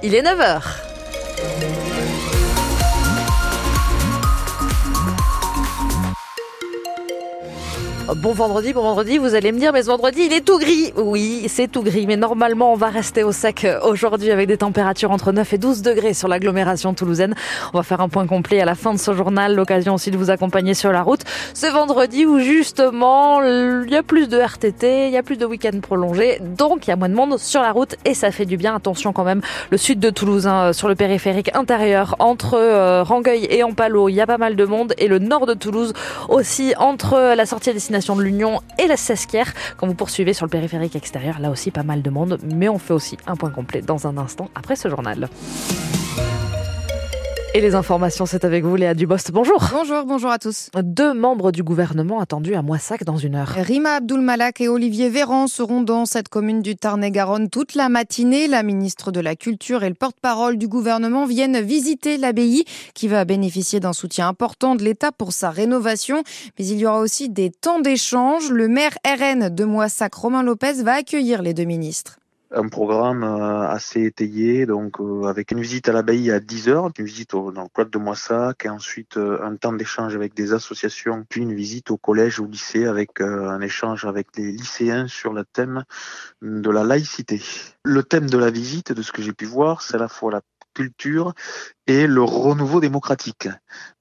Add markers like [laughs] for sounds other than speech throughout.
Il est 9h. Bon vendredi, bon vendredi, vous allez me dire, mais ce vendredi, il est tout gris. Oui, c'est tout gris, mais normalement, on va rester au sec aujourd'hui avec des températures entre 9 et 12 degrés sur l'agglomération toulousaine. On va faire un point complet à la fin de ce journal, l'occasion aussi de vous accompagner sur la route. Ce vendredi où justement, il y a plus de RTT, il y a plus de week-ends prolongés, donc il y a moins de monde sur la route et ça fait du bien. Attention quand même, le sud de Toulouse, hein, sur le périphérique intérieur, entre euh, Rangueil et Ampalo, il y a pas mal de monde et le nord de Toulouse aussi, entre la sortie à destination de l'Union et la Sesquière. Quand vous poursuivez sur le périphérique extérieur, là aussi pas mal de monde, mais on fait aussi un point complet dans un instant après ce journal. Et les informations, c'est avec vous, Léa Dubost. Bonjour. Bonjour, bonjour à tous. Deux membres du gouvernement attendus à Moissac dans une heure. Rima Abdulmalak et Olivier Véran seront dans cette commune du Tarn-et-Garonne toute la matinée. La ministre de la Culture et le porte-parole du gouvernement viennent visiter l'abbaye qui va bénéficier d'un soutien important de l'État pour sa rénovation. Mais il y aura aussi des temps d'échange. Le maire RN de Moissac, Romain Lopez, va accueillir les deux ministres un programme euh, assez étayé, donc euh, avec une visite à l'abbaye à 10 heures, une visite au, dans le cloître de Moissac, et ensuite euh, un temps d'échange avec des associations, puis une visite au collège ou au lycée avec un échange avec les lycéens sur le thème de la laïcité. Le thème de la visite, de ce que j'ai pu voir, c'est à la fois la culture et le renouveau démocratique.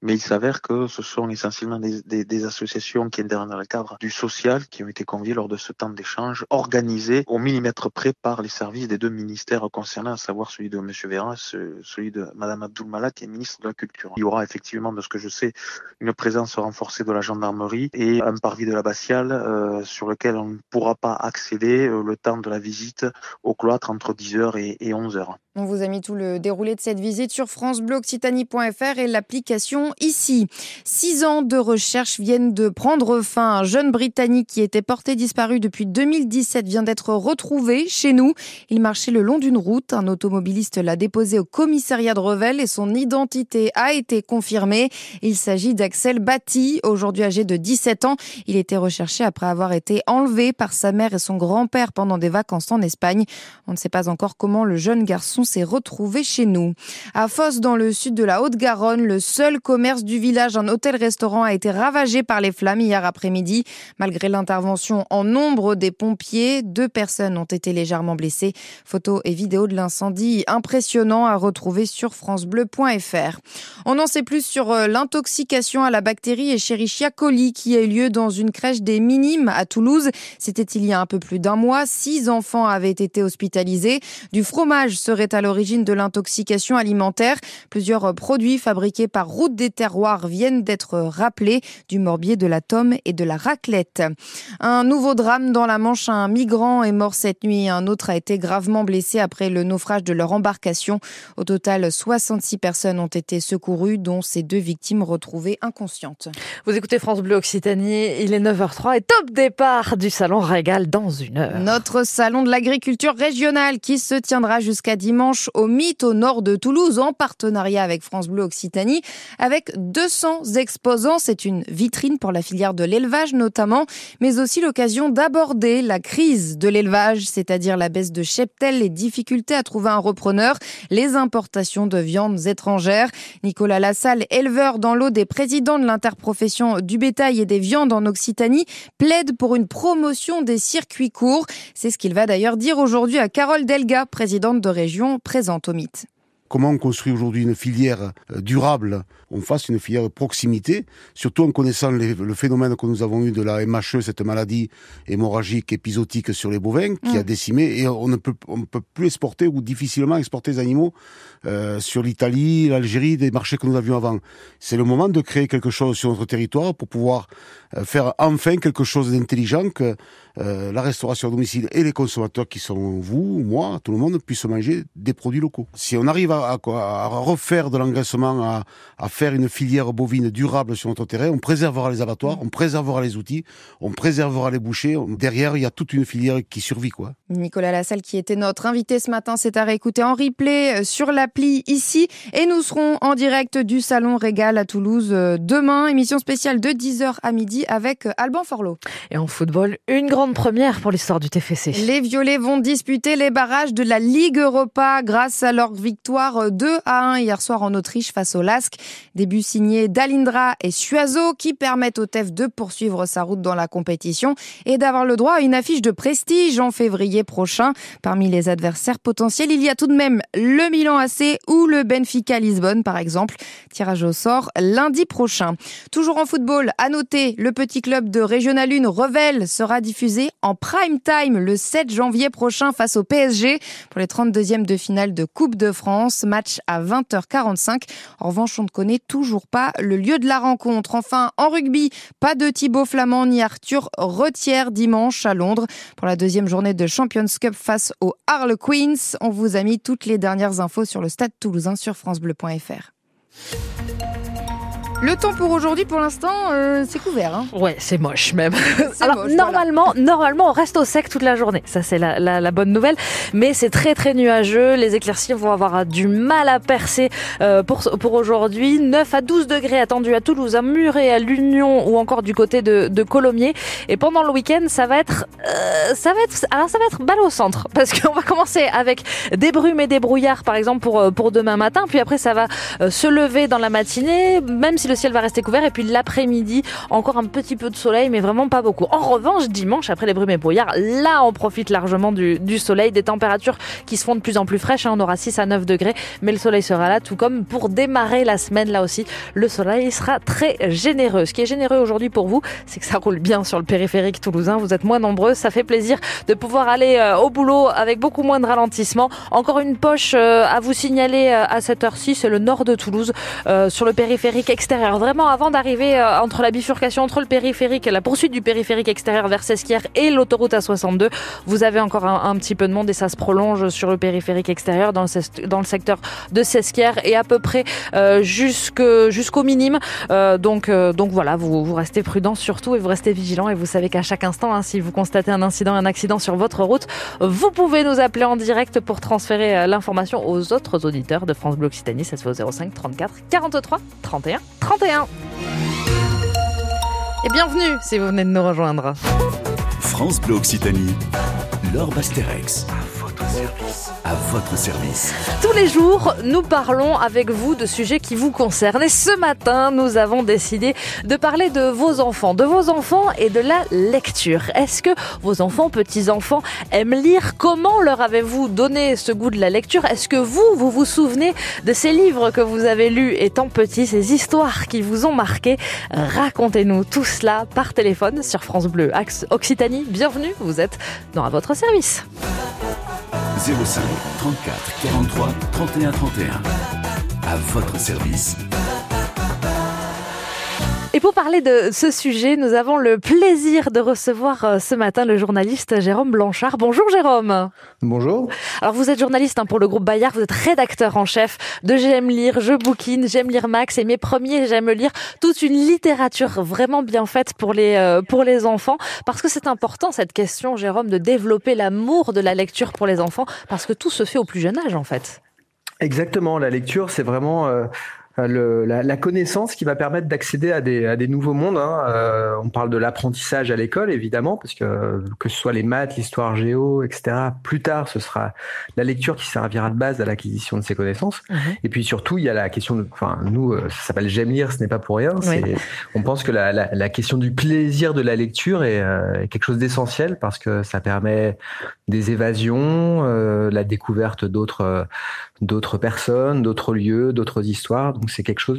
Mais il s'avère que ce sont essentiellement des, associations qui interviennent dans le cadre du social qui ont été conviées lors de ce temps d'échange organisé au millimètre près par les services des deux ministères concernés, à savoir celui de M. Véran et celui de Mme Malak, qui est ministre de la Culture. Il y aura effectivement, de ce que je sais, une présence renforcée de la gendarmerie et un parvis de l'abbatiale euh, sur lequel on ne pourra pas accéder euh, le temps de la visite au cloître entre 10h et, et 11h. On vous a mis tout le déroulé de cette visite sur francebleu-occitanie.fr et l'application ici. Six ans de recherche viennent de prendre fin. Un jeune Britannique qui était porté disparu depuis 2017 vient d'être retrouvé chez nous. Il marchait le long d'une route. Un automobiliste l'a déposé au commissariat de Revel et son identité a été confirmée. Il s'agit d'Axel Batty, aujourd'hui âgé de 17 ans. Il était recherché après avoir été enlevé par sa mère et son grand-père pendant des vacances en Espagne. On ne sait pas encore comment le jeune garçon s'est retrouvé chez nous. À Fosse, dans le sud de la Haute-Garonne, le seul commerce du village, un hôtel-restaurant, a été ravagé par les flammes hier après-midi. Malgré l'intervention en nombre des pompiers, deux personnes ont été légèrement blessées. Photos et vidéos de l'incendie impressionnant à retrouver sur francebleu.fr. On en sait plus sur euh, l'intoxication à la bactérie Escherichia coli qui a eu lieu dans une crèche des Minimes à Toulouse. C'était il y a un peu plus d'un mois. Six enfants avaient été hospitalisés. Du fromage serait à l'origine de l'intoxication alimentaire. Plusieurs produits fabriqués par Route des Terroirs viennent d'être rappelés, du morbier, de la tome et de la raclette. Un nouveau drame dans la Manche, un migrant est mort cette nuit, un autre a été gravement blessé après le naufrage de leur embarcation. Au total, 66 personnes ont été secourues, dont ces deux victimes retrouvées inconscientes. Vous écoutez France Bleu Occitanie, il est 9h03 et top départ du salon Régal dans une heure. Notre salon de l'agriculture régionale qui se tiendra jusqu'à dimanche au Mythe au nord de Toulouse en partenariat avec France Bleu Occitanie avec 200 exposants. C'est une vitrine pour la filière de l'élevage notamment, mais aussi l'occasion d'aborder la crise de l'élevage, c'est-à-dire la baisse de cheptel, les difficultés à trouver un repreneur, les importations de viandes étrangères. Nicolas Lassalle, éleveur dans l'eau des présidents de l'interprofession du bétail et des viandes en Occitanie, plaide pour une promotion des circuits courts. C'est ce qu'il va d'ailleurs dire aujourd'hui à Carole Delga, présidente de région présente au mythe comment on construit aujourd'hui une filière euh, durable, on fasse une filière de proximité, surtout en connaissant le phénomène que nous avons eu de la MHE, cette maladie hémorragique épisodique sur les bovins, qui a mm. décimé, et on ne peut, on peut plus exporter ou difficilement exporter des animaux euh, sur l'Italie, l'Algérie, des marchés que nous avions avant. C'est le moment de créer quelque chose sur notre territoire pour pouvoir euh, faire enfin quelque chose d'intelligent que euh, la restauration à domicile et les consommateurs qui sont vous, moi, tout le monde, puissent manger des produits locaux. Si on arrive à à, à, refaire de l'engraissement, à, à, faire une filière bovine durable sur notre terrain, on préservera les abattoirs, on préservera les outils, on préservera les bouchers. Derrière, il y a toute une filière qui survit, quoi. Nicolas Lassalle, qui était notre invité ce matin, s'est à réécouter en replay euh, sur l'appli ici. Et nous serons en direct du Salon Régal à Toulouse euh, demain. Émission spéciale de 10h à midi avec euh, Alban Forlot. Et en football, une grande première pour l'histoire du TFC. Les Violets vont disputer les barrages de la Ligue Europa grâce à leur victoire 2 à 1 hier soir en Autriche face au LASK. Début signé d'Alindra et Suazo qui permettent au TEF de poursuivre sa route dans la compétition et d'avoir le droit à une affiche de prestige en février prochain. Parmi les adversaires potentiels, il y a tout de même le Milan AC ou le Benfica Lisbonne par exemple. Tirage au sort lundi prochain. Toujours en football, à noter, le petit club de Régional 1 Revel sera diffusé en prime time le 7 janvier prochain face au PSG pour les 32e de finale de Coupe de France. Match à 20h45. En revanche, on ne connaît toujours pas le lieu de la rencontre. Enfin, en rugby, pas de Thibaut Flamand ni Arthur Retière dimanche à Londres pour la deuxième journée de Champions Cup face aux Harlequins. On vous a mis toutes les dernières infos sur le stade toulousain sur francebleu.fr. Le temps pour aujourd'hui, pour l'instant, euh, c'est couvert. Hein. Ouais, c'est moche même. [laughs] Alors normalement, normalement, on reste au sec toute la journée. Ça, c'est la, la, la, bonne nouvelle. Mais c'est très très nuageux. Les éclaircies vont avoir du mal à percer euh, pour pour aujourd'hui. 9 à 12 degrés attendus à Toulouse, à Muret, à l'Union ou encore du côté de, de Colomiers. Et pendant le week-end, ça va être, euh, ça va être, alors ça va être balle au centre [laughs] parce qu'on va commencer avec des brumes et des brouillards, par exemple pour pour demain matin. Puis après, ça va se lever dans la matinée, même si le ciel va rester couvert. Et puis l'après-midi, encore un petit peu de soleil, mais vraiment pas beaucoup. En revanche, dimanche, après les brumes et brouillards, là, on profite largement du, soleil, des températures qui se font de plus en plus fraîches. Hein. On aura 6 à 9 degrés, mais le soleil sera là, tout comme pour démarrer la semaine, là aussi, le soleil sera très généreux. Ce qui est généreux aujourd'hui pour vous, c'est que ça roule bien sur le périphérique toulousain. Vous êtes moins nombreux, ça fait plaisir de pouvoir aller euh, au boulot avec beaucoup moins de ralentissement. Encore une poche euh, à vous signaler euh, à cette heure-ci, c'est le nord de Toulouse, sur le périphérique extérieur. Vraiment, avant d'arriver entre la bifurcation entre le périphérique, la poursuite du périphérique extérieur vers Sesquières et l'autoroute A62, vous avez encore un, petit peu de monde et ça se prolonge sur le périphérique extérieur dans le, secteur de Sesquières et à peu près euh, jusqu'au minime. Euh, donc, euh, voilà, vous, restez prudent surtout et vous restez vigilant et vous savez qu'à chaque instant, hein, si vous constatez un incident, un accident sur votre route, vous pouvez nous appeler en direct pour transférer l'information aux autres auditeurs de France Bleu Occitanie. Fait au 05 34 43 31 31. Et bienvenue si vous venez de nous rejoindre. France Bleu Occitanie, Laure Basterex. À votre service. Tous les jours, nous parlons avec vous de sujets qui vous concernent. Et ce matin, nous avons décidé de parler de vos enfants, de vos enfants et de la lecture. Est-ce que vos enfants, petits-enfants, aiment lire? Comment leur avez-vous donné ce goût de la lecture? Est-ce que vous, vous vous souvenez de ces livres que vous avez lus étant petits, ces histoires qui vous ont marqué? Racontez-nous tout cela par téléphone sur France Bleu Occitanie. Bienvenue, vous êtes dans à votre service. 05 34 43 31 31. À votre service. Et pour parler de ce sujet, nous avons le plaisir de recevoir ce matin le journaliste Jérôme Blanchard. Bonjour Jérôme. Bonjour. Alors vous êtes journaliste hein, pour le groupe Bayard, vous êtes rédacteur en chef de J'aime lire, Je bouquine, J'aime lire Max et mes premiers J'aime lire, toute une littérature vraiment bien faite pour les euh, pour les enfants parce que c'est important cette question Jérôme de développer l'amour de la lecture pour les enfants parce que tout se fait au plus jeune âge en fait. Exactement, la lecture c'est vraiment euh le, la, la, connaissance qui va permettre d'accéder à des, à des nouveaux mondes. Hein. Euh, on parle de l'apprentissage à l'école, évidemment, parce que que ce soit les maths, l'histoire géo, etc. Plus tard, ce sera la lecture qui servira de base à l'acquisition de ces connaissances. Mmh. Et puis surtout, il y a la question de, enfin, nous, euh, ça s'appelle j'aime lire, ce n'est pas pour rien. Oui. On pense que la, la, la, question du plaisir de la lecture est, euh, est quelque chose d'essentiel parce que ça permet des évasions, euh, la découverte d'autres d'autres personnes, d'autres lieux, d'autres histoires. Donc c'est quelque chose